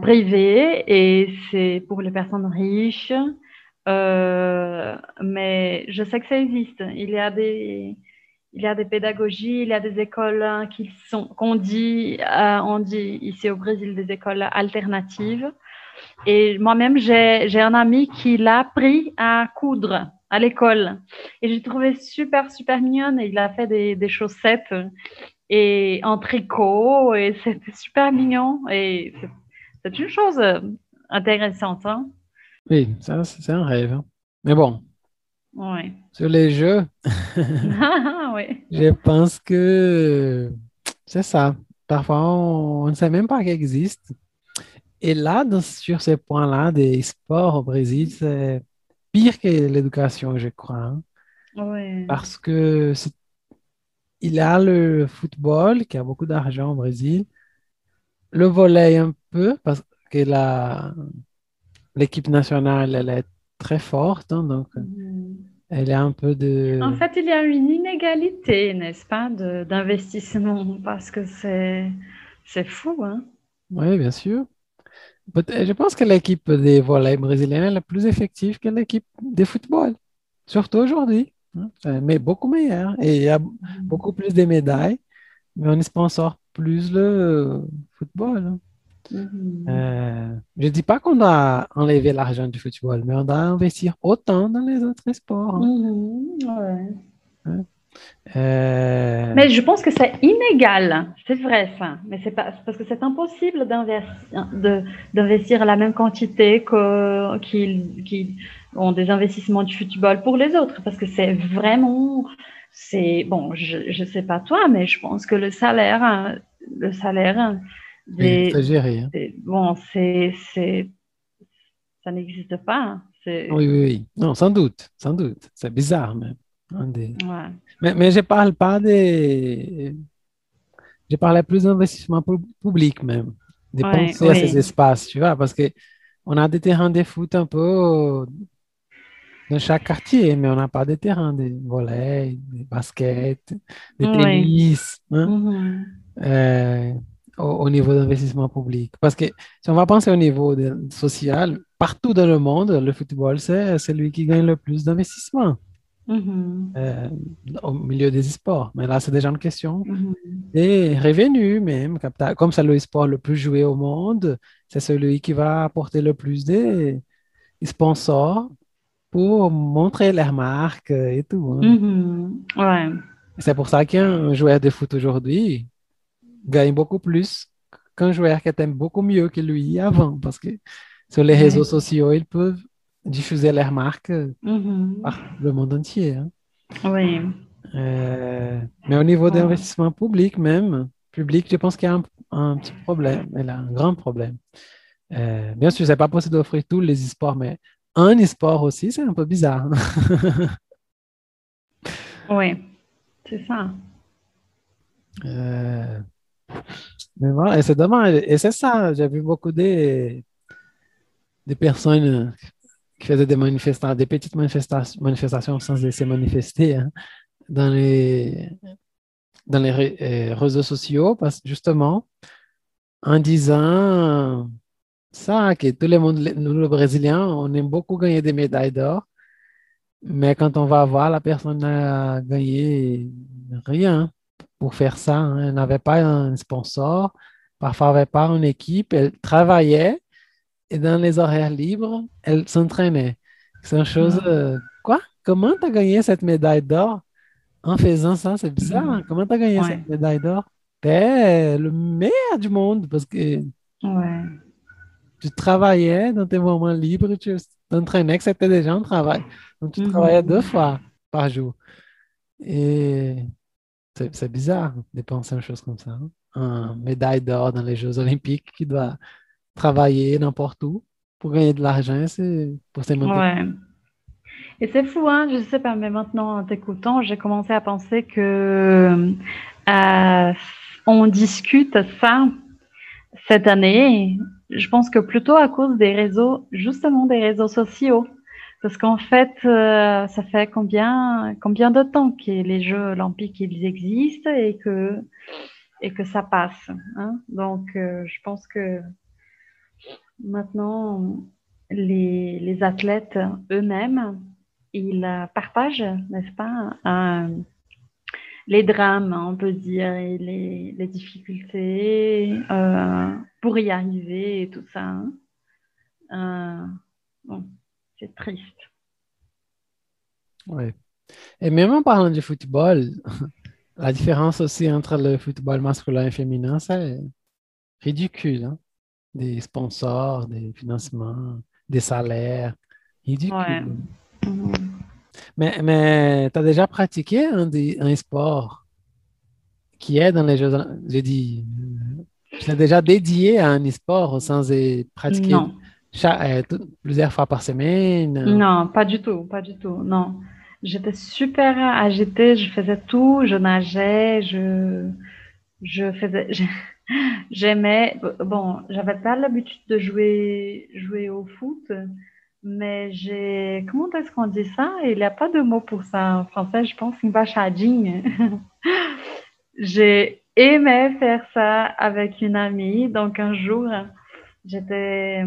privées, et c'est pour les personnes riches, euh, mais je sais que ça existe. Il y a des, il y a des pédagogies, il y a des écoles qui sont, qu'on dit, euh, on dit ici au Brésil des écoles alternatives. Et moi-même, j'ai, j'ai un ami qui l'a appris à coudre à l'école. Et j'ai trouvé super, super mignonne. Et il a fait des, des chaussettes et en tricot. Et c'était super mignon. Et c'est, une chose euh, intéressante. Hein? Oui, ça, c'est un rêve. hein. Mais bon, Oui. sur les jeux, je pense que c'est ça. Parfois, on ne sait même pas qu'il existe. Et là, dans- sur ces points-là des sports au Brésil, c'est pire que l'éducation, je crois. hein. Parce que il y a le football qui a beaucoup d'argent au Brésil, le volley un peu parce que la, l'équipe nationale, elle est très forte, hein, donc elle est un peu de... En fait, il y a une inégalité, n'est-ce pas, de- d'investissement, parce que c'est c'est fou, hein. Oui, bien sûr. Je pense que l'équipe des volley brésiliens est plus effective que l'équipe de football, surtout aujourd'hui, hein. Euh, mais beaucoup meilleure. Et il y a beaucoup plus de médailles, mais on sponsor plus le football. Hein. Euh, je ne dis pas qu'on doit enlever l'argent du football, mais on doit investir autant dans les autres sports. hein. Mhm, ouais. Euh, Mais je pense que c'est inégal, c'est vrai ça. Mais c'est pas parce que c'est impossible d'investir la même quantité qu'ils ont des investissements du football pour les autres, parce que c'est vraiment c'est bon. Je je sais pas toi, mais je pense que le salaire hein, le salaire hein, oui, des c'est géré. hein. des- bon c'est ça n'existe pas. hein. Oui, oui, oui. Non, sans doute, sans doute. C'est bizarre même. hein, des- ouais. Mais, mais je parle pas des... Je parlais plus d'investissement pu- public même. De Ouais, penser à oui. ces espaces, tu vois, parce que on a des terrains de foot un peu dans chaque quartier, mais on n'a pas de terrains de volley, de basket, de Oui. tennis, hein, Mhm. euh, au, au niveau d'investissement public. Parce que si on va penser au niveau de- social, partout dans le monde, le football, c'est celui qui gagne le plus d'investissement Mhm. euh, au milieu des sports. Mais là, c'est déjà une question Mhm. des revenus même. Comme c'est le sport le plus joué au monde, c'est celui qui va apporter le plus de sponsors pour montrer leur marque et tout. hein. Mhm. Ouais. C'est pour ça qu'un joueur de foot aujourd'hui gagne beaucoup plus qu'un joueur qui était beaucoup mieux que lui avant, parce que sur les réseaux sociaux, ils peuvent diffuser leur marque Mhm. par le monde entier. hein. Oui. Euh, mais au niveau Ouais. d'investissement public même, public, je pense qu'il y a un, un petit problème, y a un grand problème. Euh, bien sûr, c'est pas possible d'offrir tous les e-sports, mais un e-sport aussi, c'est un peu bizarre. Oui. C'est ça. Euh, mais voilà, et c'est dommage. Et c'est ça, j'ai vu beaucoup de, de personnes qui faisaient des manifestations, des petites manifestations, manifestations sans se manifester hein, dans les, dans les euh, réseaux sociaux, parce justement, en disant ça, que tout le monde, nous, les Brésiliens, on aime beaucoup gagner des médailles d'or, mais quand on va voir, la personne n'a gagné rien pour faire ça. hein. Elle n'avait pas un sponsor, parfois elle n'avait pas une équipe, elle travaillait et dans les horaires libres, elle s'entraînait. C'est une chose, euh, quoi? Comment tu as gagné cette médaille d'or? En faisant ça? C'est bizarre. hein. Comment tu as gagné Ouais. cette médaille d'or? T'es le meilleur du monde parce que Ouais. tu travaillais dans tes moments libres, tu t'entraînais, que c'était déjà un travail. Donc, tu Mhm. travaillais deux fois par jour. Et c'est bizarre de penser à une chose comme ça. hein. Un médaille d'or dans les Jeux Olympiques qui doit travailler n'importe où pour gagner de l'argent, c'est pour se. Ouais. Et c'est fou, hein, je sais pas, mais maintenant, en t'écoutant, j'ai commencé à penser que euh, on discute ça cette année. Je pense que plutôt à cause des réseaux, justement des réseaux sociaux. Parce qu'en fait, euh, ça fait combien, combien de temps que les Jeux olympiques existent et que, et que ça passe. Hein? Donc, euh, je pense que maintenant, les, athlètes eux-mêmes, ils partagent, n'est-ce pas, les drames, on peut dire, et les, difficultés euh, pour y arriver et tout ça. hein? Bon, c'est triste. Ouais. Et même en parlant du football, la différence aussi entre le football masculin et féminin, c'est ridicule. hein. Des sponsors, des financements, des salaires. Ridicule. Ouais. Mais, mais tu as déjà pratiqué un, un sport qui est dans les Jeux? J'ai dit, tu l'as déjà dédié à un sport sans y pratiquer Non. Euh, plusieurs fois par semaine? Non, pas du tout, pas du tout, non. j'étais super agitée, je faisais tout, je nageais, je, je faisais, j'aimais, bon, j'avais pas l'habitude de jouer, jouer au foot, mais j'ai, comment est-ce qu'on dit ça? Il n'y a pas de mot pour ça en français, je pense, une bachadingue. j'ai aimé faire ça avec une amie, donc un jour, j'étais,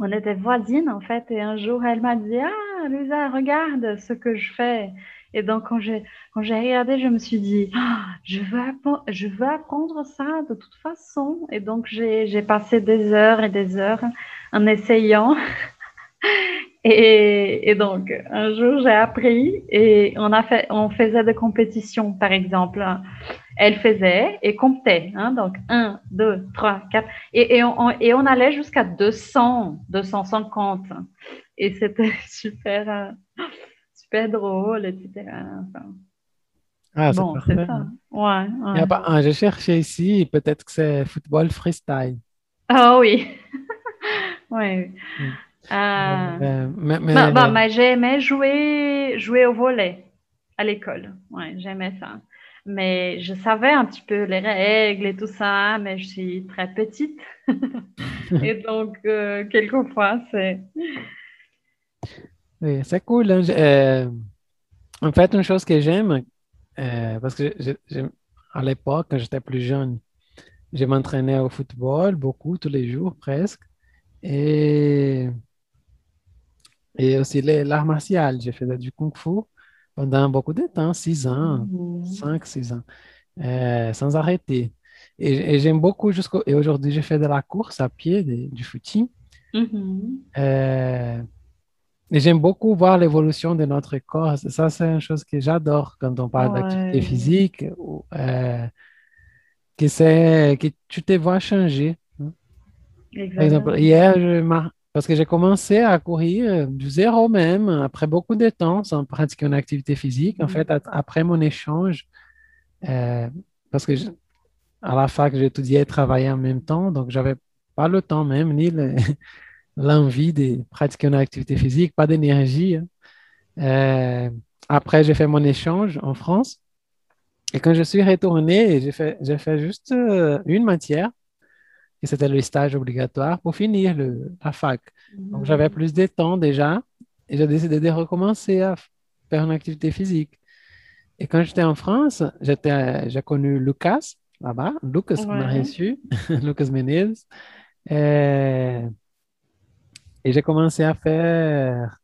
on était voisines en fait, et un jour elle m'a dit Ah, Luisa, regarde ce que je fais. Et donc quand j'ai regardé, je me suis dit Ah, je veux je veux apprendre ça de toute façon. Et donc j'ai passé des heures et des heures en essayant. Et, et donc, un jour, j'ai appris et on, a fait, on faisait des compétitions, par exemple. Elle faisait et comptait. Hein, donc, 1, 2, 3, 4. Et, et, on, et on allait jusqu'à 200, 250. Et c'était super, super drôle, etc. Enfin, Ah, c'est bon, parfait. ça. Ouais, ouais. a pas- j'ai cherché ici, peut-être que c'est football freestyle. Ah oui. oui. Mm. Euh, Euh, mais, mais- Bah, bah, mais j'aimais jouer, jouer au volley à l'école. Ouais, j'aimais ça. Mais je savais un petit peu les règles et tout ça, mais je suis très petite. Et donc, euh, quelquefois, c'est... oui, c'est cool. hein. Euh, en fait, une chose que j'aime, parce que je- je- à l'époque, quand j'étais plus jeune, je m'entraînais au football beaucoup, tous les jours presque. Et, et aussi l'art martial. J'ai fait du kung fu pendant beaucoup de temps, six ans. 5, 6 ans, euh, sans arrêter. Et, et j'aime beaucoup jusqu'au... Et aujourd'hui, je fais de la course à pied, des- du footing. Mhm. Euh, et j'aime beaucoup voir l'évolution de notre corps. Ça, c'est une chose que j'adore quand on parle d'activité physique, ou, euh, que c'est que tu te vois changer. hein. Par exemple, hier, je parce que j'ai commencé à courir euh, du zéro même, après beaucoup de temps, sans pratiquer une activité physique. En Mhm. fait, après mon échange, euh, parce que je- à la fac, j'étudiais et travaillais en même temps, donc j'avais pas le temps même, ni le- l'envie de pratiquer une activité physique, pas d'énergie. hein. Euh, après, j'ai fait mon échange en France. Et quand je suis retourné, j'ai fait, juste une matière, et c'était le stage obligatoire pour finir le, la fac. Donc, j'avais plus de temps déjà, et j'ai décidé de recommencer à faire une activité physique. Et quand j'étais en France, j'ai connu Lucas, là-bas, Lucas Ouais. reçu, Lucas Menezes. Euh, et j'ai commencé à faire.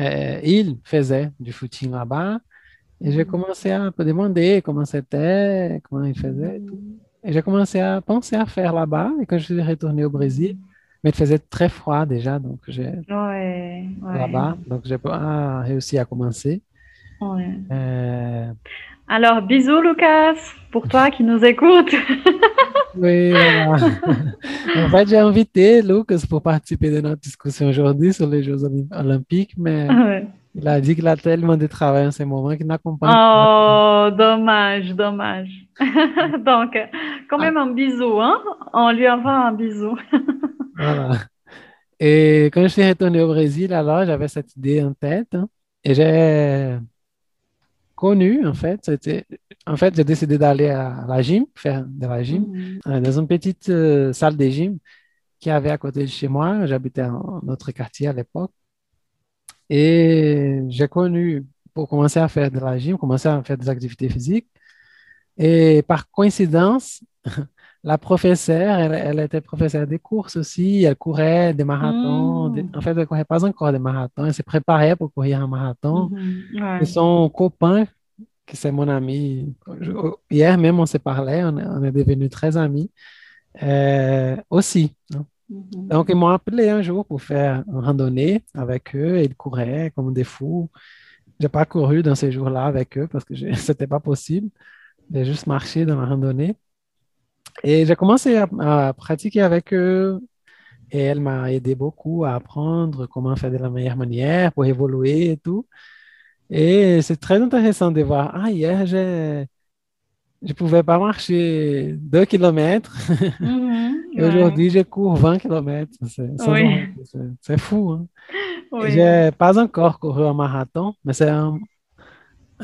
euh, il faisait du footing là-bas. Et j'ai commencé à me demander comment c'était, comment il faisait. tout. J'ai commencé à penser à faire là-bas. Et quand je suis retourné au Brésil, mais il faisait très froid déjà, donc j'ai Ouais, ouais, là-bas. Donc j'ai pas réussi à commencer. ouais. Euh, Alors, bisous, Lucas, pour toi qui nous écoutes. oui, voilà. En fait, j'ai invité Lucas pour participer de notre discussion aujourd'hui sur les Jeux Olymp- Olympiques, mais il a dit qu'il a tellement de travail en ce moment qu'il n'accompagne pas. Oh, dommage, dommage. Donc, quand même un bisou, hein? On lui envoie un bisou. Voilà. Et quand je suis retourné au Brésil, alors j'avais cette idée en tête hein, et j'ai connu, en fait, c'était, en fait, j'ai décidé d'aller à la gym, faire de la gym, euh, dans une petite euh, salle de gym qui avait à côté de chez moi. J'habitais en notre quartier à l'époque. Et j'ai connu, pour commencer à faire de la gym, commencer à faire des activités physiques. Et par coïncidence, la professeure, elle, elle était professeure des courses aussi. Elle courait des marathons. Mm. des- en fait, elle ne courait pas encore des marathons. Elle se préparait pour courir un marathon. Mhm, ouais. Et son copain, qui c'est mon ami, je- hier même on s'est parlé, on, est- on est devenus très amis, euh, aussi. hein. Mhm. Donc ils m'ont appelé un jour pour faire une randonnée avec eux et ils couraient comme des fous. J'ai pas couru dans ces jours-là avec eux parce que je- c'était pas possible. J'ai juste marché dans la randonnée. Et j'ai commencé à, à pratiquer avec eux et elle m'a aidé beaucoup à apprendre comment faire de la meilleure manière pour évoluer et tout. Et c'est très intéressant de voir. Ah, hier, j'ai je pouvais pas marcher 2 kilomètres. Mhm, Et ouais. aujourd'hui, je cours 20 kilomètres. C'est Oui. fou. Hein? Oui. J'ai pas encore couru un marathon, mais c'est un-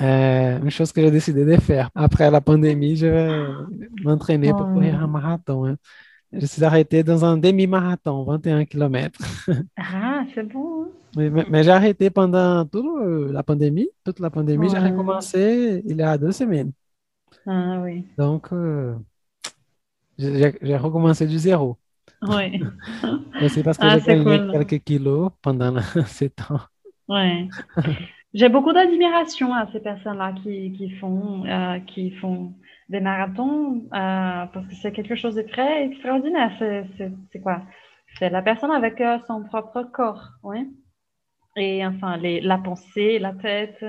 euh, une chose que j'ai décidé de faire. Après la pandémie, je vais m'entraîner pour courir un marathon. hein. Je suis arrêté dans un demi-marathon, 21 kilomètres. Ah, c'est bon. Oui, mais, mais j'ai arrêté pendant toute la pandémie. Toute la pandémie, j'ai recommencé il y a deux semaines. Ah oui. Donc, euh, j'ai recommencé du zéro. Oui. Mais c'est parce que Ah, j'ai gagné cool. quelques kilos pendant ces temps. Ouais. J'ai beaucoup d'admiration à ces personnes-là qui, qui font, euh, qui font des marathons euh, parce que c'est quelque chose de très extraordinaire. C'est, quoi? C'est la personne avec euh, son propre corps, oui. Et enfin, les, la pensée, la tête,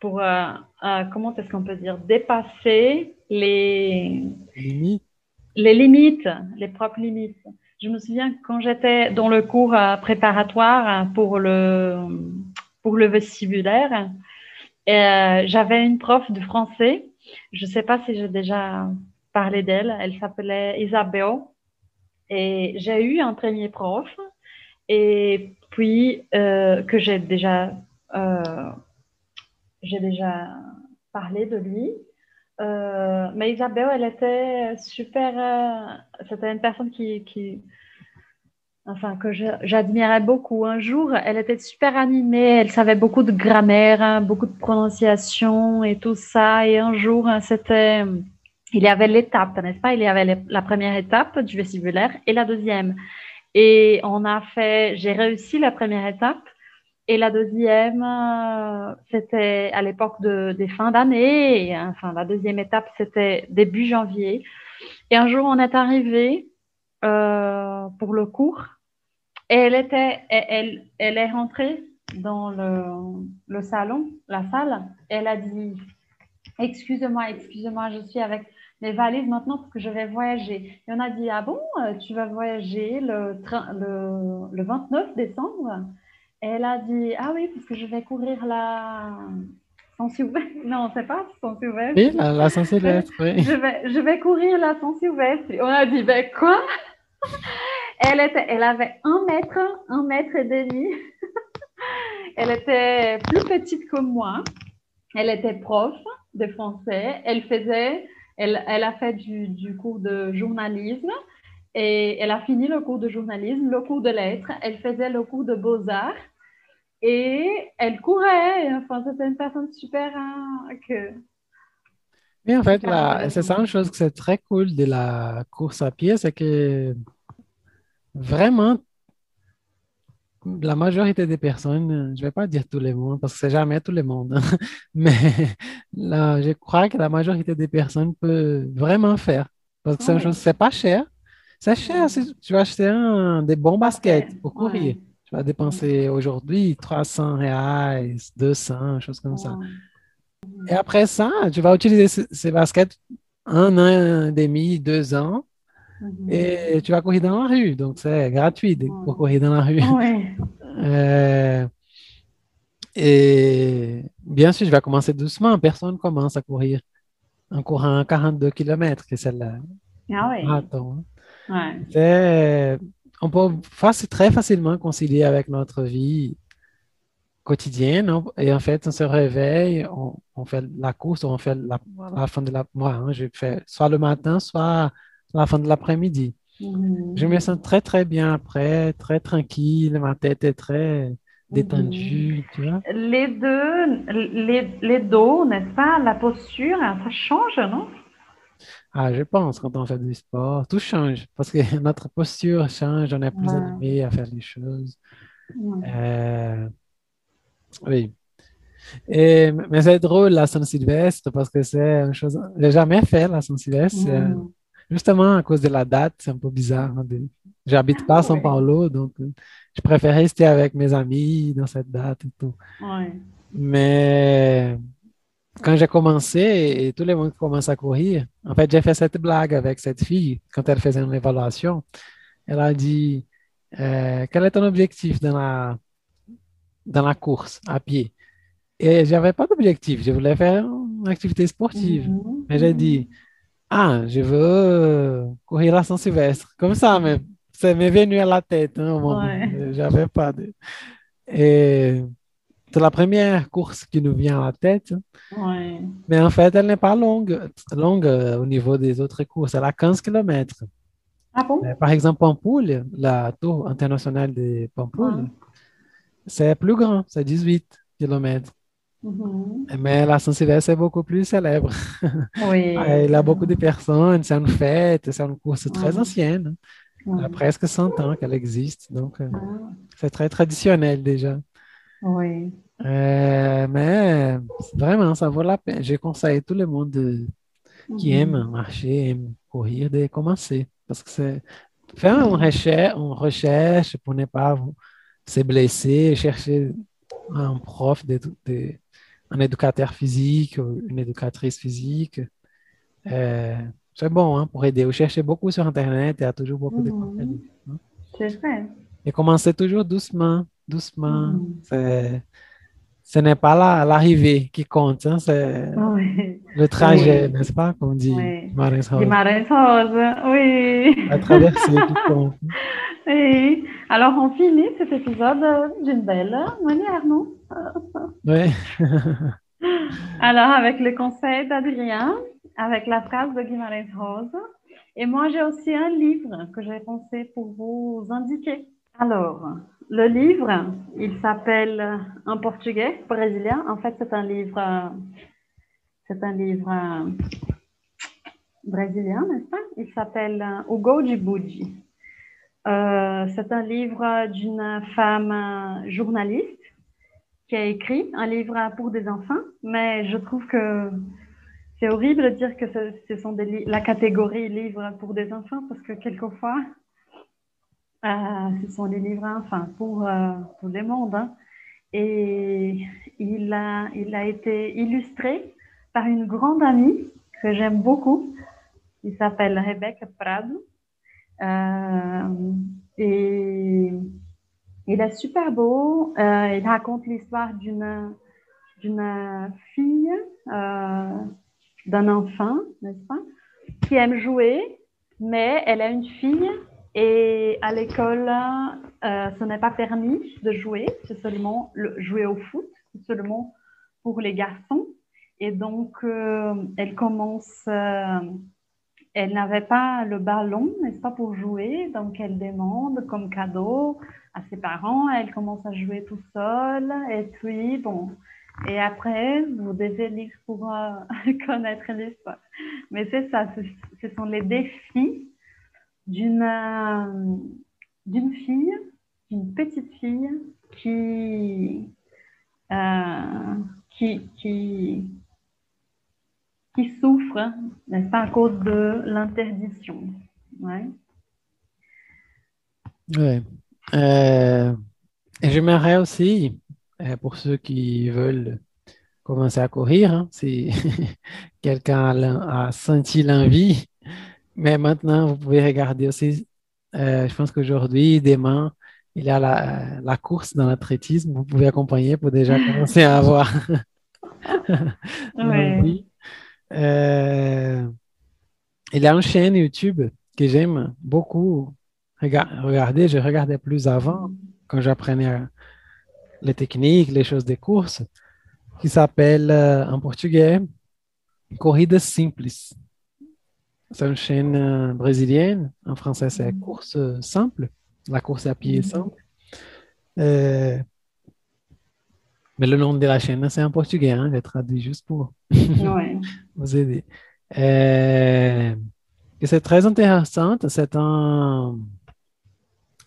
pour, euh, euh, comment est-ce qu'on peut dire, dépasser les, Limite. les limites, les propres limites. Je me souviens quand j'étais dans le cours euh, préparatoire pour le, pour le vestibulaire, euh, j'avais une prof de français. Je ne sais pas si j'ai déjà parlé d'elle. Elle s'appelait Isabelle. Et j'ai eu un premier prof. Et puis, euh, que j'ai déjà, euh, déjà parlé de lui. Mais Isabelle, elle était super. c'était une personne qui, qui enfin, que j'admirais beaucoup. Un jour, elle était super animée. Elle savait beaucoup de grammaire, hein, beaucoup de prononciation et tout ça. Et un jour, hein, c'était. Il y avait l'étape, n'est-ce pas? Il y avait la première étape du vestibulaire et la deuxième. Et on a fait. J'ai réussi la première étape. Et la deuxième, euh, c'était à l'époque de, des fins d'année. Enfin, la deuxième étape, c'était début janvier. Et un jour, on est arrivé euh, pour le cours. Et elle était, elle, est rentrée dans le, le salon, la salle. Elle a dit, excusez-moi, excusez-moi, je suis avec mes valises maintenant parce que je vais voyager. Et on a dit, ah bon, euh, tu vas voyager le, train- le, le 29 décembre? Et elle a dit, ah oui, parce que je vais courir la. Non, c'est pas ouvert. Oui, la, la Saint-Sylvestre, oui. Je vais, je vais courir la sens ouverte. On a dit, ben quoi? Elle, était, elle avait un mètre, un mètre et demi. Elle était plus petite que moi. Elle était prof de français. Elle faisait, elle, elle a fait du, du cours de journalisme et elle a fini le cours de journalisme, le cours de lettres. Elle faisait le cours de beaux-arts et elle courait. Enfin, c'était une personne super hein, que. Mais en fait, c'est ça une chose que c'est très cool de la course à pied, c'est que vraiment, la majorité des personnes, je vais pas dire tout le monde, parce que c'est jamais tout le monde, hein, mais là, je crois que la majorité des personnes peut vraiment faire. Parce que une Ouais. chose, c'est pas cher. C'est cher si tu vas acheter un, des bons baskets pour Ouais. courir. Tu vas dépenser aujourd'hui 300 reais, 200, choses comme ça. Et après ça, tu vas utiliser ce- ces baskets un an et demi, deux ans, Et tu vas courir dans la rue. Donc, c'est gratuit de- courir dans la rue. Ouais. Euh, et bien sûr, je vais commencer doucement. Personne commence à courir en courant 42 km, que c'est le Ah oui. marathon. Ouais. On peut faci- très facilement concilier avec notre vie quotidienne. hein. Et en fait, on se réveille, on, on fait la course, on fait la, la fin de la... Moi, hein, je fais soit le matin, soit la fin de l'après-midi. Mhm. Je me sens très, très bien après, très tranquille. Ma tête est très détendue, tu vois. Les deux, les, les dos, n'est-ce pas? La posture, ça change, non? Ah, je pense, quand on fait du sport, tout change parce que notre posture change, on est plus Ouais. animé à faire les choses. Ouais. Euh, oui. Et, mais c'est drôle la Saint-Sylvestre parce que c'est une chose. J'ai jamais fait la Saint-Sylvestre. Mhm. Justement à cause de la date, c'est un peu bizarre. hein, de- J'habite pas à São. Paulo, donc euh, je préfère rester avec mes amis dans cette date et tout. Ouais. Mais quand j'ai commencé et, et tout le monde commence à courir, en fait, j'ai fait cette blague avec cette fille quand elle faisait une évaluation. Elle a dit, euh, quel est ton objectif dans la, dans la course à pied? Et j'avais pas d'objectif. Je voulais faire activité sportive. Mhm. Mais j'ai dit, ah, je veux euh, courir à Saint-Sylvestre. Comme ça, mais ça m'est venu à la tête. hein. Ouais. J'avais pas de... Et c'est la première course qui nous vient à la tête. Ouais. Mais en fait, elle n'est pas longue, longue au niveau des autres courses. Elle a 15 km. Ah bon? Par exemple, Pampoules, la tour internationale de Pampoules, Ouais. c'est plus grand, c'est 18 km. Mhm. Mais la Saint-Sylvestre est beaucoup plus célèbre. Oui. Ah, Il y a beaucoup de personnes, c'est une fête, c'est une course très ancienne. Il y a presque 100 ans qu'elle existe, donc euh, Ah, c'est très traditionnel déjà. Oui. Euh, mais vraiment, ça vaut la peine. Je conseille tout le monde de- qui aime marcher, aime courir, de commencer. Parce que c'est faire une recherche, une recherche pour ne pas se blesser, chercher un prof, de, de- un éducateur physique, ou une éducatrice physique. Euh, c'est bon hein, pour aider. Vous cherchez beaucoup sur Internet, il y a toujours beaucoup de Mhm. contenu. hein. C'est vrai. Et commencez toujours doucement, doucement. C'est- ce n'est pas la- l'arrivée qui compte, hein, c'est Oui. le trajet, Oui. n'est-ce pas, comme dit Oui. Marins Hall. Guimarães Rosa, oui. La traversée qui compte. Oui. Alors, on finit cet épisode d'une belle manière, non? Ouais. Alors, avec le conseil d'Adrien, avec la phrase de Guimarães Rosa. Et moi, j'ai aussi un livre que j'ai pensé pour vous indiquer. Alors, le livre, il s'appelle En portugais brésilien. En fait, c'est un livre, c'est un livre brésilien, n'est-ce pas? Il s'appelle O Gol de. Euh, c'est un livre d'une femme journaliste qui a écrit un livre pour des enfants, mais je trouve que c'est horrible de dire que ce, sont des la catégorie livres pour des enfants parce que quelquefois, euh, ce sont des livres enfin pour euh, tout le monde. hein. Et il a, il a été illustré par une grande amie que j'aime beaucoup, qui s'appelle Rebecca Prado. Euh, et il est super beau. Euh, il raconte l'histoire d'une d'une fille, euh, d'un enfant, n'est-ce pas, qui aime jouer, mais elle a une fille et à l'école, euh, ce n'est pas permis de jouer, c'est seulement le, jouer au foot, c'est seulement pour les garçons. Et donc, elle commence, elle n'avait pas le ballon, n'est-ce pas, pour jouer, donc elle demande comme cadeau à ses parents, elle commence à jouer tout seule, et puis, bon, et après, vous devez lire pour euh, connaître l'histoire. Mais c'est ça, ce, sont les défis d'une euh, d'une fille, d'une petite fille qui, euh, qui, qui, qui souffre, n'est-ce pas, à cause de l'interdiction. Ouais. Ouais. Euh, j'aimerais aussi, euh, pour ceux qui veulent commencer à courir, hein, si quelqu'un a, senti l'envie, mais maintenant vous pouvez regarder aussi, euh, je pense qu'aujourd'hui, demain, il y a la, la course dans l'athlétisme, vous pouvez accompagner pour déjà commencer à avoir Ouais. Euh, il y a une chaîne YouTube que j'aime beaucoup rega- regarder. Je regardais plus avant, quand j'apprenais les techniques, les choses des courses, qui s'appelle euh, en portugais Corrida Simples. C'est une chaîne euh, brésilienne. En français, c'est course euh, simple. La course à pied est simple. Euh, mais le nom de la chaîne, c'est en portugais. Hein, je l'ai traduit juste pour Ouais. vous aider. Euh, et c'est très intéressant. C'est un,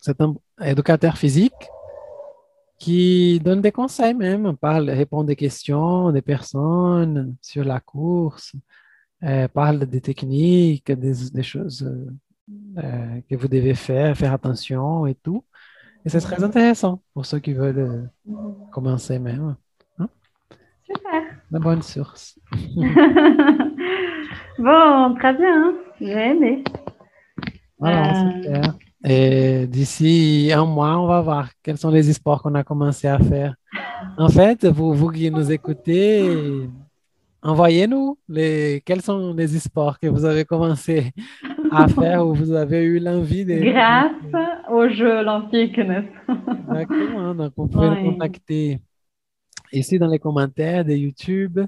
c'est un éducateur physique qui donne des conseils même, parle, répond des questions des personnes sur la course, euh, parle des techniques, des, des choses euh, euh, que vous devez faire, faire attention et tout. Et c'est très intéressant pour ceux qui veulent euh, commencer même. Super. La bonne source. bon, très bien. J'ai aimé. Voilà, super. Et d'ici un mois, on va voir quels sont les sports qu'on a commencé à faire. En fait, vous, vous qui nous écoutez, envoyez-nous les, quels sont les sports que vous avez commencé à faire ou vous avez eu l'envie de... Grâce aux Jeux olympiques, n'est-ce pas? Exactement. Donc, vous pouvez nous contacter ici dans les commentaires de YouTube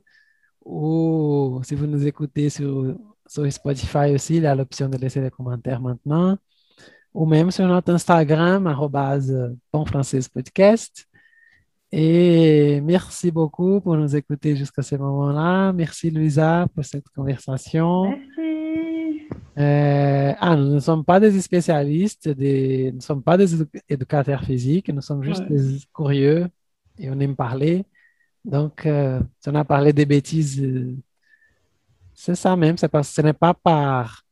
ou si vous nous écoutez sur, sur Spotify aussi, il y a l'option de laisser des commentaires maintenant ou même sur notre Instagram, arrobase Bon Française Podcast. Et merci beaucoup pour nous écouter jusqu'à ce moment-là. Merci, Louisa, pour cette conversation. Merci. Euh, ah, nous ne sommes pas des spécialistes, des, nous ne sommes pas des édu- éducateurs physiques, nous sommes juste Ouais. des curieux et on aime parler. Donc, euh, si on a parlé des bêtises, euh, c'est ça même, c'est parce, ce n'est pas par,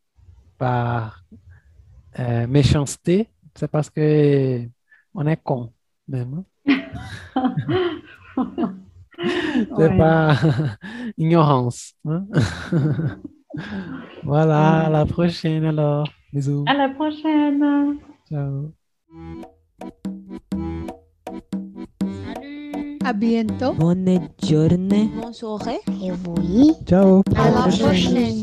par euh, méchanceté, c'est parce que on est con même. hein. C'est Ouais. pas ignorance. hein. Voilà, à la prochaine alors. Bisous. À la prochaine. Ciao. À bientôt. Bonne journée. Bonne soirée. Et oui. Ciao. À la prochaine.